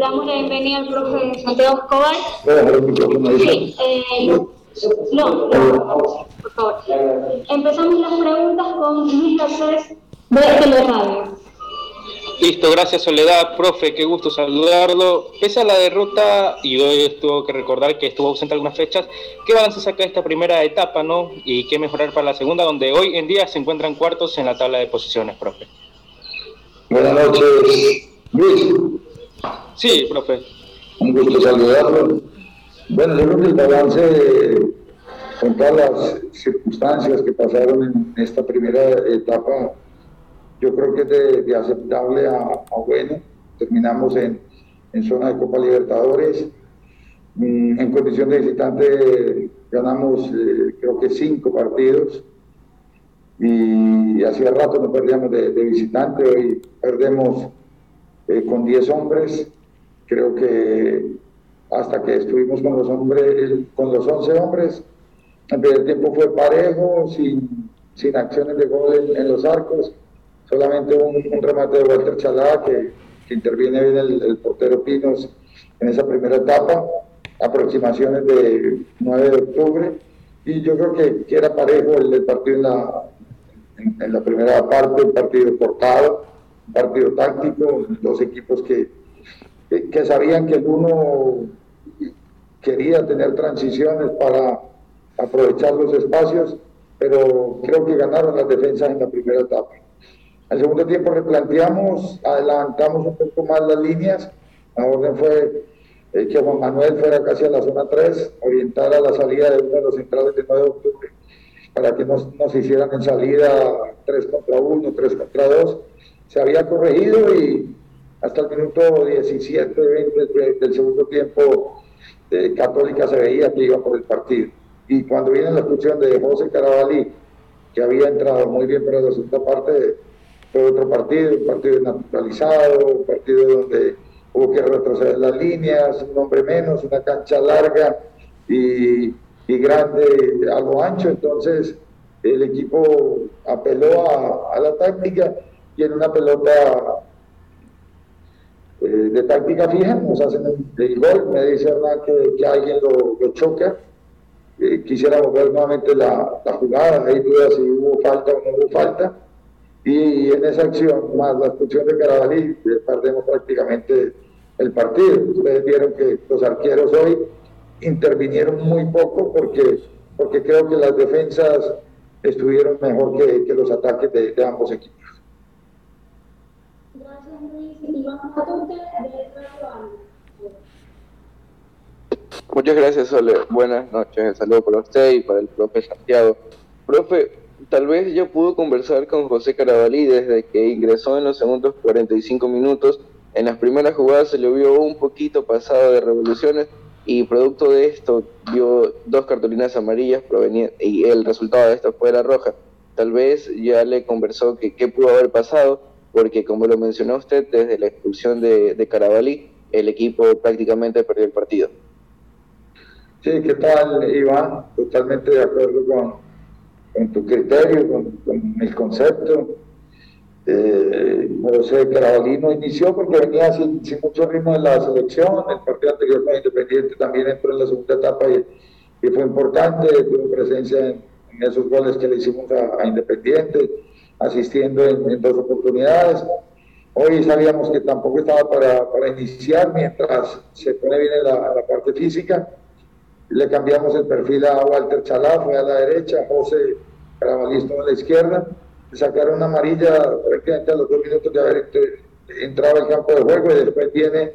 Le damos la bienvenida al profe Santiago Escobar. Sí, eh, no, no, por favor. Empezamos las preguntas con Luis Garcés de Radio. Listo, gracias Soledad, profe, qué gusto saludarlo. Pese a la derrota, y hoy tuvo que recordar que estuvo ausente algunas fechas, ¿qué balance saca esta primera etapa, no? Y qué mejorar para la segunda, donde hoy en día se encuentran cuartos en la tabla de posiciones, profe. Buenas noches, Luis. Sí, profe. Un gusto saludarlo. Bueno, yo creo que el balance, con todas las circunstancias que pasaron en esta primera etapa, yo creo que es de, aceptable a, bueno. Terminamos en, zona de Copa Libertadores. Mm, en condición de visitante ganamos eh, creo que cinco partidos y hacía rato no perdíamos de, visitante, hoy perdemos eh, con 10 hombres, creo que hasta que estuvimos con los hombres, con los 11 hombres, el tiempo fue parejo, sin, sin acciones de gol en los arcos, solamente un, remate de Walter Chalá que, interviene bien el, portero Pinos en esa primera etapa, aproximaciones de 9 de octubre, y yo creo que, era parejo el, partido en la, primera parte, un partido cortado, partido táctico, dos equipos que, que sabían que el uno quería tener transiciones para aprovechar los espacios, pero creo que ganaron las defensas en la primera etapa. Al segundo tiempo replanteamos, adelantamos un poco más las líneas. La orden fue eh, que Juan Manuel fuera casi a la zona 3, orientar a la salida de uno de los centrales de 9 de octubre, para que nos, nos hicieran en salida 3 contra 1, 3 contra 2. Se había corregido y hasta el minuto 17, 20 del segundo tiempo, de Católica se veía que iba por el partido. Y cuando viene la expulsión de José Carabalí, que había entrado muy bien para la segunda parte, fue otro partido, un partido naturalizado, un partido donde hubo que retroceder las líneas, un hombre menos, una cancha larga y, grande a lo ancho, entonces el equipo apeló a, la táctica en una pelota eh, de táctica fija nos hacen el, gol, me dice Hernán que, alguien lo, choca, eh, quisiera volver nuevamente la, jugada, hay dudas si hubo falta o no hubo falta, y en esa acción, más la expulsión de Carabalí, perdemos prácticamente el partido. Ustedes vieron que los arqueros hoy intervinieron muy poco porque, porque creo que las defensas estuvieron mejor que, los ataques de, ambos equipos. Muchas gracias, Sole. Buenas noches. saludo para usted y para el profe Santiago. Profe, tal vez ya pudo conversar con José Carabalí desde que ingresó en los segundos 45 minutos. En las primeras jugadas se le vio un poquito pasado de revoluciones y producto de esto vio dos cartulinas amarillas y el resultado de esto fue la roja. Tal vez ya le conversó que qué pudo haber pasado, porque como lo mencionó usted, desde la expulsión de, de Carabalí, el equipo prácticamente perdió el partido. Sí, ¿qué tal, Iván? Totalmente de acuerdo con, con tu criterio, con, el concepto. Eh, José Carabalino inició porque venía sin, mucho ritmo en la selección, el partido anterior con Independiente también entró en la segunda etapa y, fue importante, tuvo presencia en, esos goles que le hicimos a, Independiente, asistiendo en, dos oportunidades. Hoy sabíamos que tampoco estaba para, para iniciar mientras se pone bien en la, la parte física le cambiamos el perfil a Walter Chalá, fue a la derecha, José Carabalista a la izquierda, le sacaron una amarilla prácticamente a los dos minutos de haber entrado al campo de juego y después viene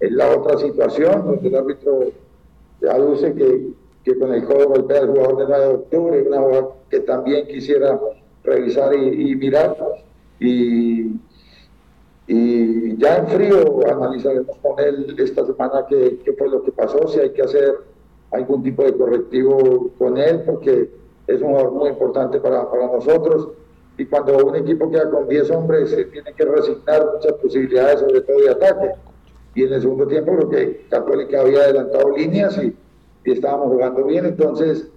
la otra situación donde el árbitro aduce que, que con el codo golpea al jugador de 9 de octubre, una jugada que también quisiera revisar y, mirar. Y, y, ya en frío analizaremos con él esta semana qué, qué fue lo que pasó, si hay que hacer algún tipo de correctivo con él, porque es un jugador muy importante para, para nosotros. Y cuando un equipo queda con 10 hombres, se tiene que resignar muchas posibilidades, sobre todo de ataque. Y en el segundo tiempo creo que Católica había adelantado líneas y, y estábamos jugando bien. Entonces,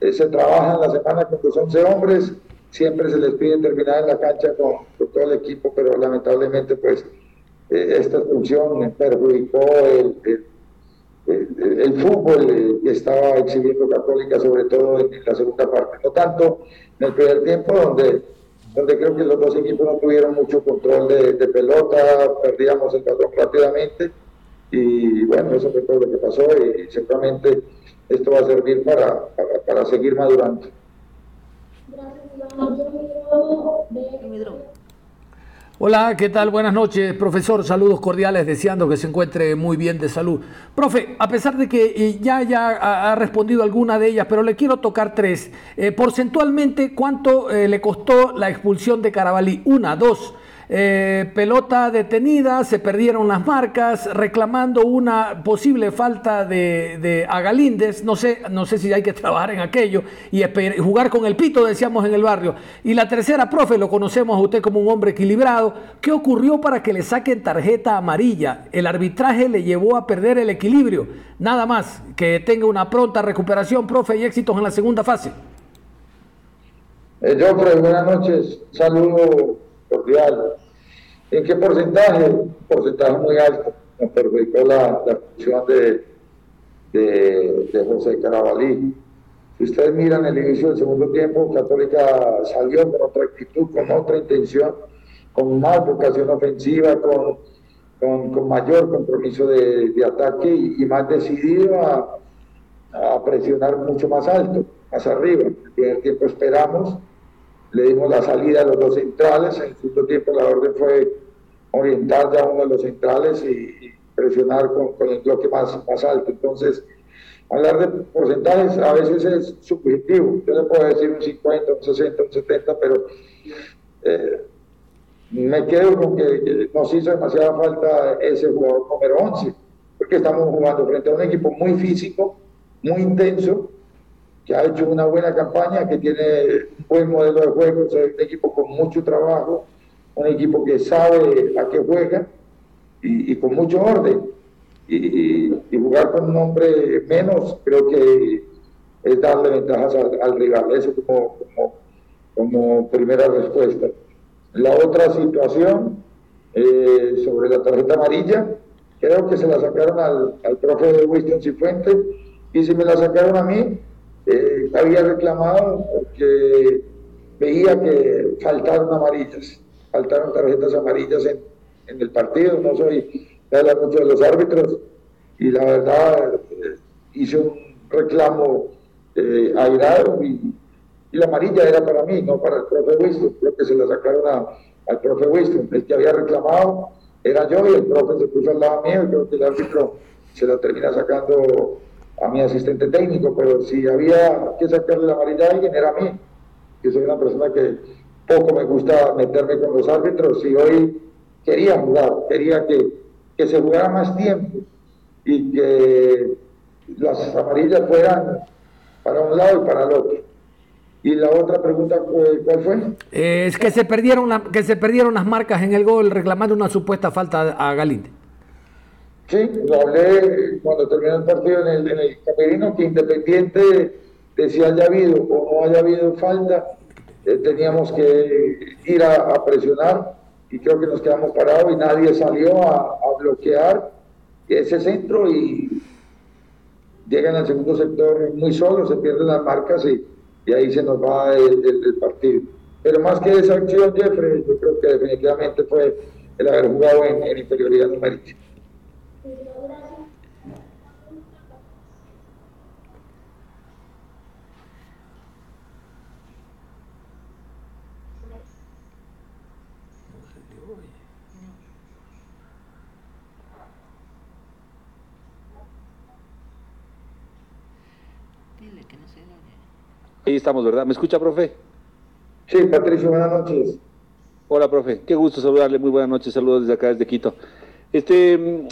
eh, se trabaja en la semana con los 11 hombres. Siempre se les pide terminar en la cancha con, todo el equipo, pero lamentablemente, pues, eh, esta expulsión perjudicó el, fútbol que estaba exhibiendo Católica, sobre todo en, la segunda parte. No tanto en el primer tiempo, donde, donde creo que los dos equipos no tuvieron mucho control de, pelota, perdíamos el patrón rápidamente. Y bueno, eso fue todo lo que pasó y seguramente esto va a servir para, para, seguir madurando. Hola, ¿qué tal? Buenas noches, profesor. Saludos cordiales, deseando que se encuentre muy bien de salud. Profe, a pesar de que eh, ya, ya ha respondido alguna de ellas, pero le quiero tocar tres. Eh, porcentualmente, ¿cuánto eh, le costó la expulsión de Carabalí? Una, dos. Eh, pelota detenida, se perdieron las marcas, reclamando una posible falta de, de no sé, no sé si hay que trabajar en aquello y jugar con el pito, decíamos en el barrio. Y la tercera, profe, lo conocemos a usted como un hombre equilibrado, ¿qué ocurrió para que le saquen tarjeta amarilla? El arbitraje le llevó a perder el equilibrio, nada más, que tenga una pronta recuperación, profe, y éxitos en la segunda fase. Eh, yo, buenas noches, saludo cordial ¿En qué porcentaje? Un porcentaje muy alto. Nos perjudicó la, la función de, de, José Carabalí. Si ustedes miran el inicio del segundo tiempo, Católica salió con otra actitud, con otra intención, con más vocación ofensiva, con, con, mayor compromiso de, ataque y, más decidido a, a, presionar mucho más alto, más arriba. En el primer tiempo esperamos, le dimos la salida a los dos centrales, en segundo tiempo la orden fue orientar ya uno de los centrales y, presionar con, el bloque más, más alto. Entonces, hablar de porcentajes a veces es subjetivo. Yo le puedo decir un 50, un 60, un 70, pero eh, me quedo con que nos hizo demasiada falta ese jugador número 11, porque estamos jugando frente a un equipo muy físico, muy intenso, que ha hecho una buena campaña, que tiene un buen modelo de juego, es un equipo con mucho trabajo, un equipo que sabe a qué juega y, con mucho orden. Y, jugar con un hombre menos creo que es darle ventajas al, rival. Eso como, como, primera respuesta. La otra situación eh, sobre la tarjeta amarilla, creo que se la sacaron al, al profe Winston Cifuentes y si me la sacaron a mí, había reclamado porque veía que faltaron amarillas faltaron tarjetas amarillas en, el partido, no soy de hablar mucho de los árbitros y la verdad eh, hice un reclamo eh, airado y, la amarilla era para mí, no para el profe Winston, creo que se la sacaron al profe Winston, el que había reclamado era yo y el profe se puso al lado mío. Creo que el árbitro se la termina sacando a mi asistente técnico, pero si había que sacarle la amarilla a alguien era a mí, que soy una persona que poco me gusta meterme con los árbitros y hoy quería jugar, quería que, que se jugara más tiempo y que las amarillas fueran para un lado y para el otro. Y la otra pregunta, ¿cuál fue? es que se perdieron que se perdieron las marcas en el gol reclamando una supuesta falta a Galinde. Sí, lo hablé cuando terminó el partido en el, camerino, que independiente de si haya habido o no haya habido falta, eh, teníamos que ir a, presionar y creo que nos quedamos parados y nadie salió a, bloquear ese centro y llegan al segundo sector muy solo, se pierden las marcas y, ahí se nos va el, partido. Pero más que esa acción, Jeffrey, yo creo que definitivamente fue el haber jugado en, en inferioridad numérica. Ahí estamos, ¿verdad? ¿Me escucha, profe? Sí, Patricio, buenas noches. Hola, profe. Qué gusto saludarle. Muy buenas noches. Saludos desde acá, desde Quito. Este,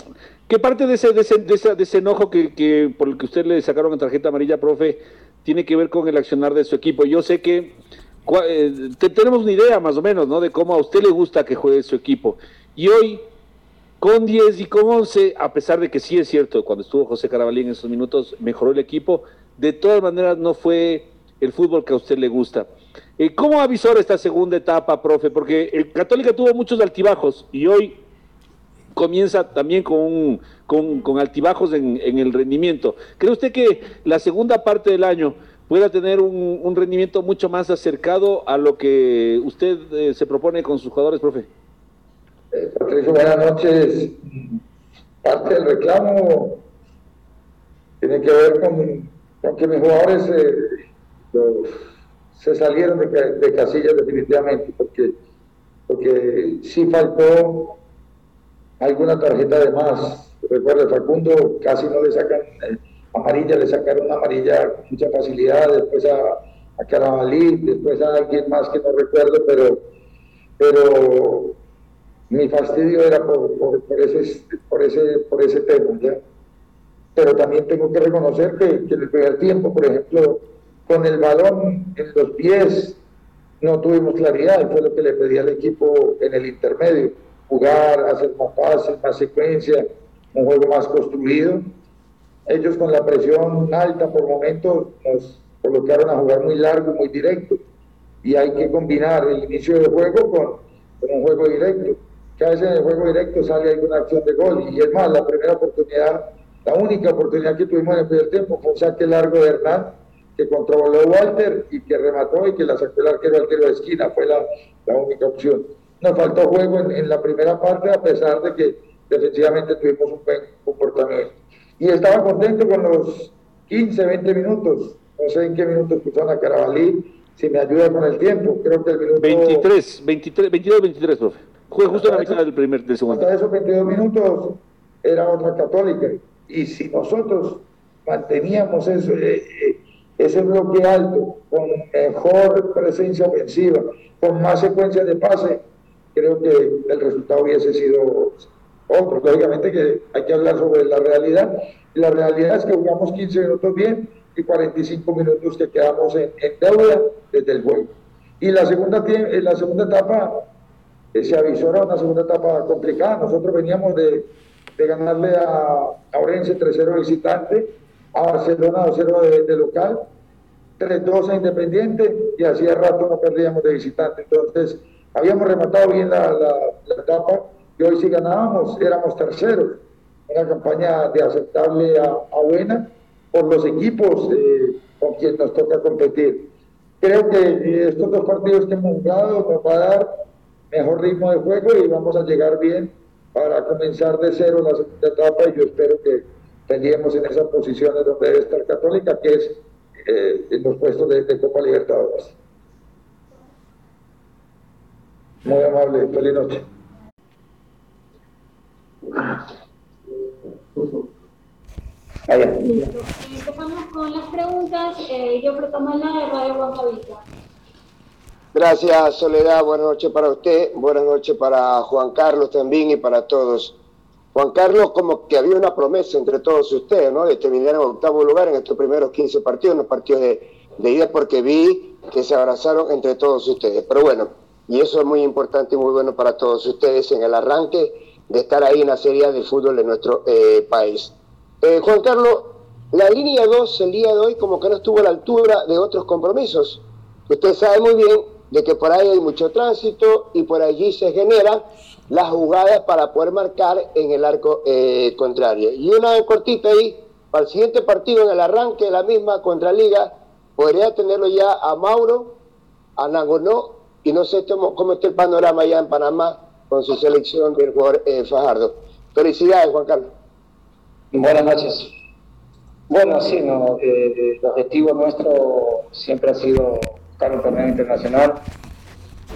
¿Qué parte de ese, de ese, de ese, enojo que, que, por el que usted le sacaron la tarjeta amarilla, profe, tiene que ver con el accionar de su equipo? Yo sé que eh, tenemos una idea más o menos, ¿no? De cómo a usted le gusta que juegue su equipo. Y hoy, con 10 y con 11, a pesar de que sí es cierto, cuando estuvo José Carabalí en esos minutos, mejoró el equipo, de todas maneras no fue el fútbol que a usted le gusta. Eh, ¿Cómo avisó esta segunda etapa, profe? Porque el Católica tuvo muchos altibajos y hoy comienza también con, con, altibajos en, el rendimiento. ¿Cree usted que la segunda parte del año pueda tener un, rendimiento mucho más acercado a lo que usted eh, se propone con sus jugadores, profe? Eh, Patricio, buenas noches. Parte del reclamo tiene que ver con, que mis jugadores eh, se salieron de, de, casillas definitivamente, porque, porque sí faltó alguna tarjeta de más. Recuerda, Facundo casi no le sacan eh, amarilla, le sacaron una amarilla con mucha facilidad, después a, a Carabalí, después a alguien más que no recuerdo, pero, pero mi fastidio era por, por, ese, por, ese, por ese tema. ¿ya? Pero también tengo que reconocer que, que en el primer tiempo, por ejemplo, con el balón en los pies, no tuvimos claridad, fue lo que le pedí al equipo en el intermedio jugar, hacer más pases, más secuencia, un juego más construido. Ellos con la presión alta por momentos nos colocaron a jugar muy largo, muy directo. Y hay que combinar el inicio del juego con, un juego directo. Que a veces en el juego directo sale alguna acción de gol. Y es más, la primera oportunidad, la única oportunidad que tuvimos en el primer tiempo fue un saque largo de Hernán, que controló Walter y que remató y que la sacó el arquero tiro de esquina. Fue la, la única opción nos faltó juego en, la primera parte, a pesar de que defensivamente tuvimos un buen comportamiento. Y estaba contento con los 15, 20 minutos. No sé en qué minutos pusieron a Carabalí, si me ayuda con el tiempo. Creo que el minuto. 23, 23 22, 23, profe. Fue justo en la mitad del primer, del segundo. Hasta esos 22 minutos era otra católica. Y si nosotros manteníamos eso, eh, eh, ese bloque alto, con mejor presencia ofensiva, con más secuencias de pase, creo que el resultado hubiese sido otro. Lógicamente que hay que hablar sobre la realidad. Y la realidad es que jugamos 15 minutos bien y 45 minutos que quedamos en, deuda desde el juego. Y la segunda, en la segunda etapa eh, se avisó, era una segunda etapa complicada. Nosotros veníamos de, de ganarle a, a Orense 3-0 visitante, a Barcelona 2-0 de, de, local, 3-2 a Independiente y hacía rato no perdíamos de visitante. Entonces, Habíamos rematado bien la, etapa y hoy si ganábamos éramos terceros. Una campaña de aceptable a, buena por los equipos eh, con quien nos toca competir. Creo que estos dos partidos que hemos jugado nos va a dar mejor ritmo de juego y vamos a llegar bien para comenzar de cero la segunda etapa y yo espero que tengamos en esas posiciones donde debe estar Católica, que es eh, en los puestos de Copa Libertadores. Muy amable, feliz noche. Empezamos con las preguntas. Eh, yo la de Radio Guadalajara. Gracias, Soledad. Buenas noches para usted. Buenas noches para Juan Carlos también y para todos. Juan Carlos, como que había una promesa entre todos ustedes, ¿no? De terminar en octavo lugar en estos primeros 15 partidos, los partidos de, de ida, porque vi que se abrazaron entre todos ustedes. Pero bueno, y eso es muy importante y muy bueno para todos ustedes en el arranque de estar ahí en la Serie de fútbol de nuestro eh, país. Eh, Juan Carlos, la línea 2 el día de hoy como que no estuvo a la altura de otros compromisos. Usted sabe muy bien de que por ahí hay mucho tránsito y por allí se generan las jugadas para poder marcar en el arco eh, contrario. Y una cortita ahí, para el siguiente partido en el arranque de la misma contra Liga, podría tenerlo ya a Mauro, a Nagonó y no sé cómo, está el panorama allá en Panamá con su selección del jugador eh, Fajardo. Felicidades, Juan Carlos. Buenas noches. Bueno, sí, no, eh, el objetivo nuestro siempre ha sido buscar un torneo internacional.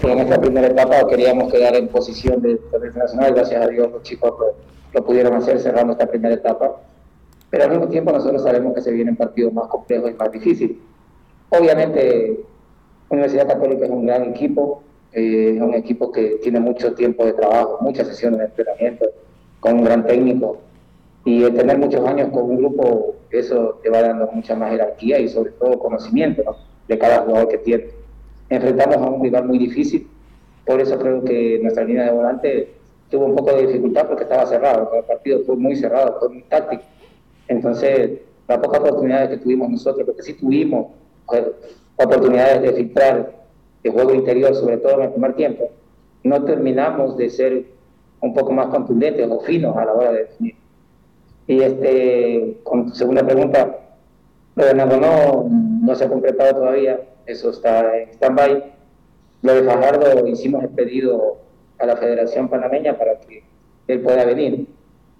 En esta primera etapa queríamos quedar en posición de torneo internacional, gracias a Dios los chicos lo, pudieron hacer cerrando esta primera etapa. Pero al mismo tiempo nosotros sabemos que se vienen partidos más complejos y más difíciles. Obviamente Universidad Católica es un gran equipo, eh, es un equipo que tiene mucho tiempo de trabajo, muchas sesiones de entrenamiento, con un gran técnico. Y tener muchos años con un grupo, eso te va dando mucha más jerarquía y sobre todo conocimiento de cada jugador que tiene. Enfrentamos a un rival muy difícil, por eso creo que nuestra línea de volante tuvo un poco de dificultad porque estaba cerrado, el partido fue muy cerrado, fue muy táctico. Entonces, las pocas oportunidades que tuvimos nosotros, porque sí tuvimos oportunidades de filtrar el juego interior, sobre todo en el primer tiempo. No terminamos de ser un poco más contundentes o finos a la hora de definir. Y este, con tu segunda pregunta, lo de no, se ha concretado todavía, eso está en stand-by. Lo de Fajardo hicimos el pedido a la Federación Panameña para que él pueda venir.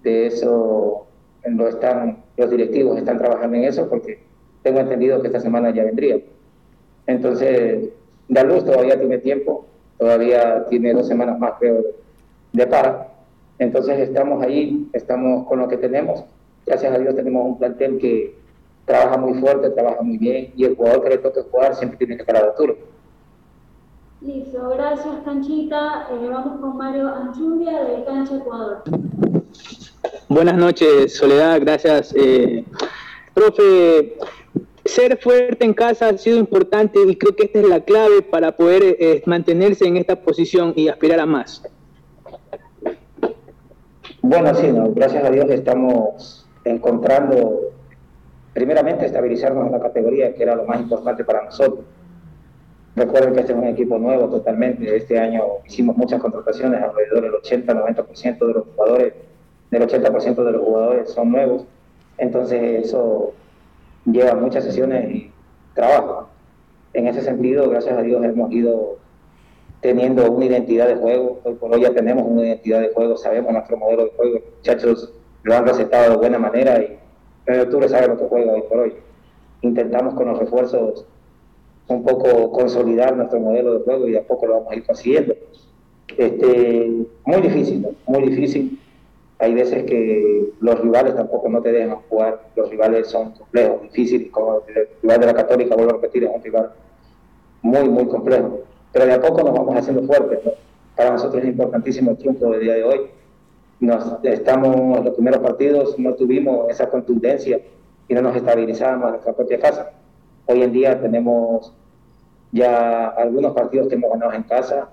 De eso lo están, los directivos están trabajando en eso porque tengo entendido que esta semana ya vendría. Entonces, luz todavía tiene tiempo, todavía tiene dos semanas más, creo, de para. Entonces estamos ahí, estamos con lo que tenemos. Gracias a Dios tenemos un plantel que trabaja muy fuerte, trabaja muy bien y el jugador que le toque jugar siempre tiene que estar a la altura. Listo, gracias Canchita. Eh, vamos con Mario Anchundia de Cancha Ecuador. Buenas noches, Soledad, gracias. Eh, profe, ser fuerte en casa ha sido importante y creo que esta es la clave para poder eh, mantenerse en esta posición y aspirar a más. Bueno, sí, gracias a Dios estamos encontrando, primeramente, estabilizarnos en la categoría, que era lo más importante para nosotros. Recuerden que este es un equipo nuevo totalmente. Este año hicimos muchas contrataciones, alrededor del 80-90% de los jugadores, del 80% de los jugadores son nuevos. Entonces eso lleva muchas sesiones y trabajo. En ese sentido, gracias a Dios hemos ido teniendo una identidad de juego. Hoy por hoy ya tenemos una identidad de juego, sabemos nuestro modelo de juego. Los muchachos lo han recetado de buena manera y en octubre sabe lo que juega hoy por hoy. Intentamos con los refuerzos un poco consolidar nuestro modelo de juego y a poco lo vamos a ir consiguiendo. Este, muy difícil, muy difícil. Hay veces que los rivales tampoco no te dejan jugar, los rivales son complejos, difíciles, como el rival de la Católica, vuelvo a repetir, es un rival muy, muy complejo pero de a poco nos vamos haciendo fuertes. Para nosotros es importantísimo el triunfo del día de hoy. Nos, estamos, los primeros partidos no tuvimos esa contundencia y no nos estabilizábamos en nuestra propia casa. Hoy en día tenemos ya algunos partidos que hemos ganado en casa.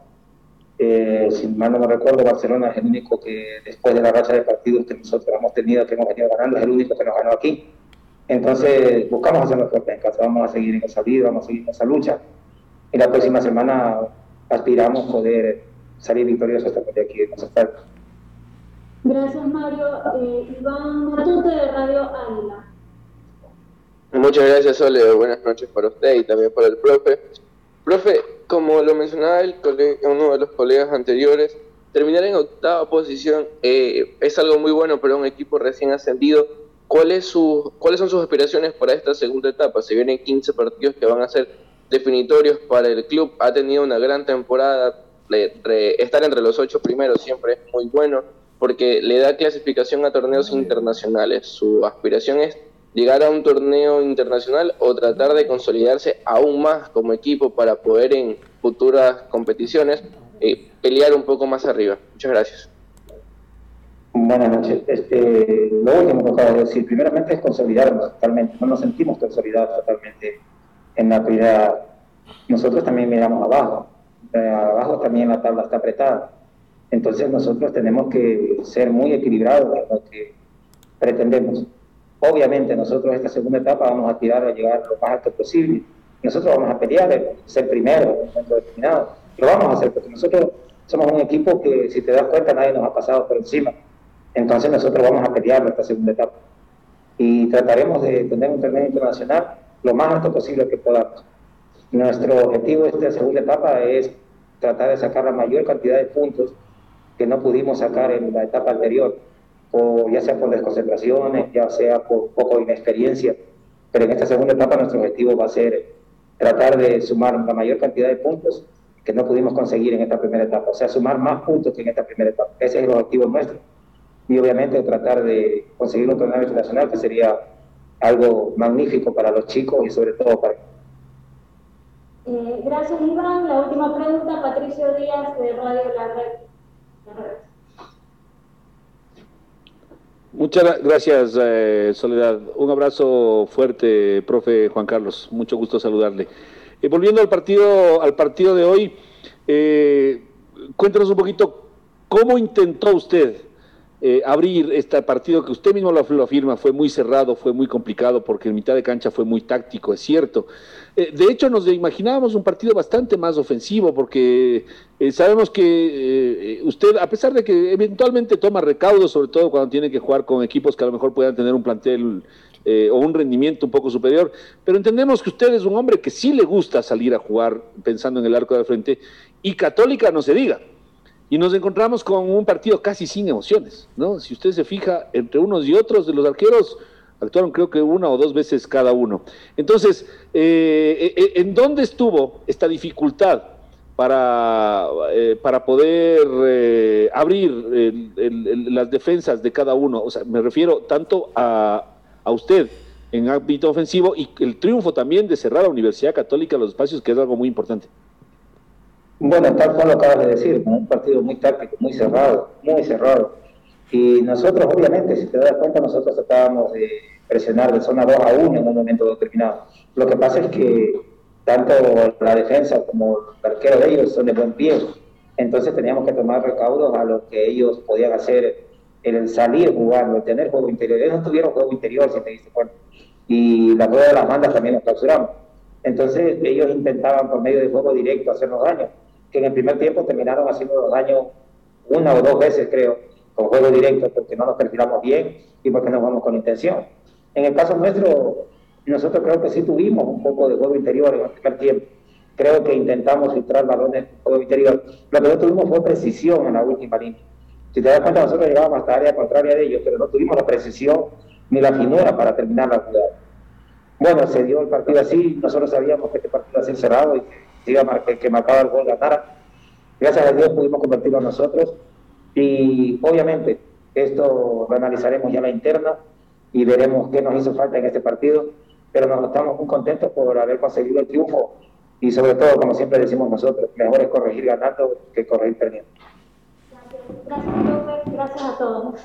Eh, si mal no me recuerdo, Barcelona es el único que después de la racha de partidos que nosotros hemos tenido, que hemos venido ganando, es el único que nos ganó aquí. Entonces buscamos hacerlo fuerte en casa, vamos a seguir en esa vida, vamos a seguir en esa lucha y la próxima semana aspiramos poder salir victoriosos de aquí de Gracias, Mario. Eh, Iván Matute de Radio Águila. Muchas gracias, Sole. Buenas noches para usted y también para el profe. Profe, como lo mencionaba el uno de los colegas anteriores, terminar en octava posición eh, es algo muy bueno para un equipo recién ascendido. ¿Cuáles son sus aspiraciones para esta segunda etapa? Se vienen 15 partidos que van a ser definitorios para el club. Ha tenido una gran temporada. estar entre los ocho primeros siempre es muy bueno porque le da clasificación a torneos internacionales. Su aspiración es llegar a un torneo internacional o tratar de consolidarse aún más como equipo para poder en futuras competiciones eh, pelear un poco más arriba. Muchas gracias. Buenas noches. Este, lo último que acabo de decir, primeramente es consolidarnos totalmente. No nos sentimos consolidados totalmente en la primera, nosotros también miramos abajo, eh, abajo también la tabla está apretada. Entonces nosotros tenemos que ser muy equilibrados en lo que pretendemos. Obviamente nosotros esta segunda etapa vamos a tirar a llegar lo más alto posible. Nosotros vamos a pelear, ser primero en un momento determinado. Lo vamos a hacer porque nosotros somos un equipo que, si te das cuenta, nadie nos ha pasado por encima. Entonces nosotros vamos a pelear esta segunda etapa. Y trataremos de tener un torneo internacional lo más alto posible que podamos. Nuestro objetivo de esta segunda etapa es tratar de sacar la mayor cantidad de puntos que no pudimos sacar en la etapa anterior, o ya sea por desconcentraciones, ya sea por poco inexperiencia, pero en esta segunda etapa nuestro objetivo va a ser tratar de sumar la mayor cantidad de puntos que no pudimos conseguir en esta primera etapa, o sea, sumar más puntos que en esta primera etapa. Ese es el objetivo nuestro. Y obviamente tratar de conseguir un torneo internacional que sería algo magnífico para los chicos y sobre todo para... Eh, gracias Iván. La última pregunta, Patricio Díaz de Radio La Red. Muchas gracias, eh, Soledad. Un abrazo fuerte, profe Juan Carlos. Mucho gusto saludarle. Eh, volviendo al partido, al partido de hoy, cuéntanos un poquito cómo intentó usted eh, abrir este partido que usted mismo lo, afirma, fue muy cerrado, fue muy complicado porque en mitad de cancha fue muy táctico, es cierto. Eh, de hecho, nos imaginábamos un partido bastante más ofensivo porque eh, sabemos que usted, a pesar de que eventualmente toma recaudos, sobre todo cuando tiene que jugar con equipos que a lo mejor puedan tener un plantel o un rendimiento un poco superior, pero entendemos que usted es un hombre que sí le gusta salir a jugar pensando en el arco de frente y católica no se diga y nos encontramos con un partido casi sin emociones, ¿no? Si usted se fija, entre unos y otros de los arqueros actuaron creo que una o dos veces cada uno. Entonces, eh, eh, eh, ¿en dónde estuvo esta dificultad para, para poder abrir las defensas de cada uno? O sea, me refiero tanto a, a usted en ámbito ofensivo y el triunfo también de cerrar a la Universidad Católica los espacios, que es algo muy importante. Bueno, tal cual lo acabas de decir, un partido muy táctico, muy cerrado, muy cerrado. Y nosotros, obviamente, si te das cuenta, nosotros tratábamos de presionar de zona 2 a 1 en un momento determinado. Lo que pasa es que tanto la defensa como el arquero de ellos son de buen pie. Entonces teníamos que tomar recaudos a lo que ellos podían hacer el salir jugando, el tener juego interior. Ellos no tuvieron juego interior, si te diste cuenta. Y la rueda de las bandas también nos clausuramos. Entonces ellos intentaban por medio de juego directo hacernos daño que en el primer tiempo terminaron haciendo daño una o dos veces, creo, con juego directo, porque no nos perfilamos bien y porque no vamos con intención. En el caso nuestro, nosotros creo que sí tuvimos un poco de juego interior en el primer tiempo. Creo que intentamos filtrar balones en juego interior. Lo que no tuvimos fue precisión en la última línea. Si te das cuenta, nosotros llegábamos hasta área contraria de ellos, pero no tuvimos la precisión ni la finura para terminar la jugada. Bueno, se dio el partido así, nosotros sabíamos que este partido iba a ser cerrado y que que, marcaba el gol ganara. Gracias a Dios pudimos convertirlo nosotros y obviamente esto lo analizaremos ya la interna y veremos qué nos hizo falta en este partido, pero nos estamos muy contentos por haber conseguido el triunfo y sobre todo, como siempre decimos nosotros, mejor es corregir ganando que corregir perdiendo. Gracias, gracias, Gracias a todos.